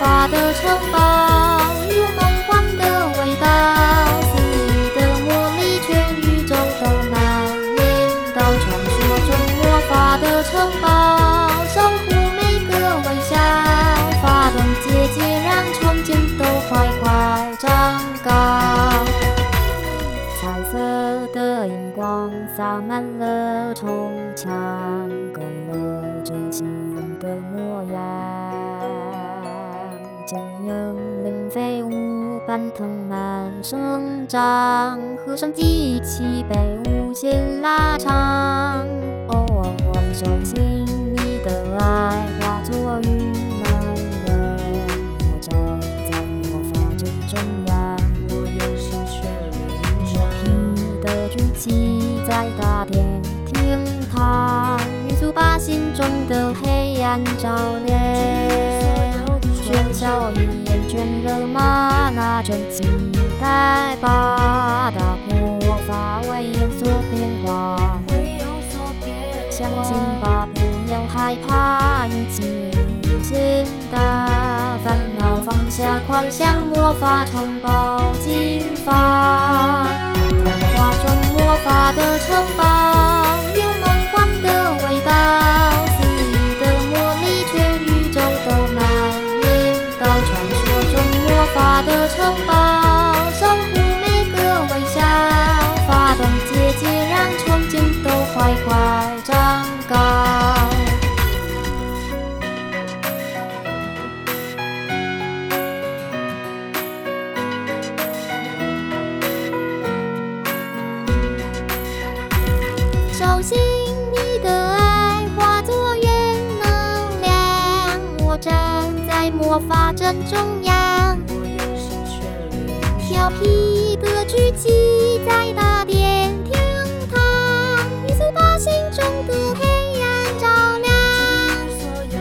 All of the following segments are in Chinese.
的城堡，有梦幻的味道，肆意的魔力，全宇宙都蔓延到传说中魔法的城堡，守护每个微笑，发动结界，让憧憬都快快长高。彩色的荧光洒满了城墙，勾勒着激动的模样。坚硬灵飞舞般藤蔓生长，和声一起被无限拉长。哦，相信你的爱化作云南人，我站在魔法阵中央。我用心旋律牛皮的举起在大殿天堂，元素把心中的黑暗照亮。喧嚣语言倦了吗？那就期待吧，打破法为有所变化。会有所变化。相信吧，不要害怕，一起无限大，烦恼放下，快向魔法城堡进发。童话中魔法的城堡，城堡，守护每个微笑，发动结界，让憧憬都快快长高。手心你的爱化作原能量，我站在魔法阵中央，调皮的举起在大殿厅堂，一次把心中的黑暗照亮。所有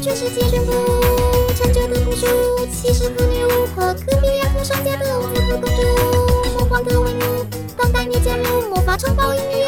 全世界宣布。成就的古树，骑士和女巫和隔壁亚和双家的王子和公主，梦幻的帷幕，等待你加入魔法城堡音乐。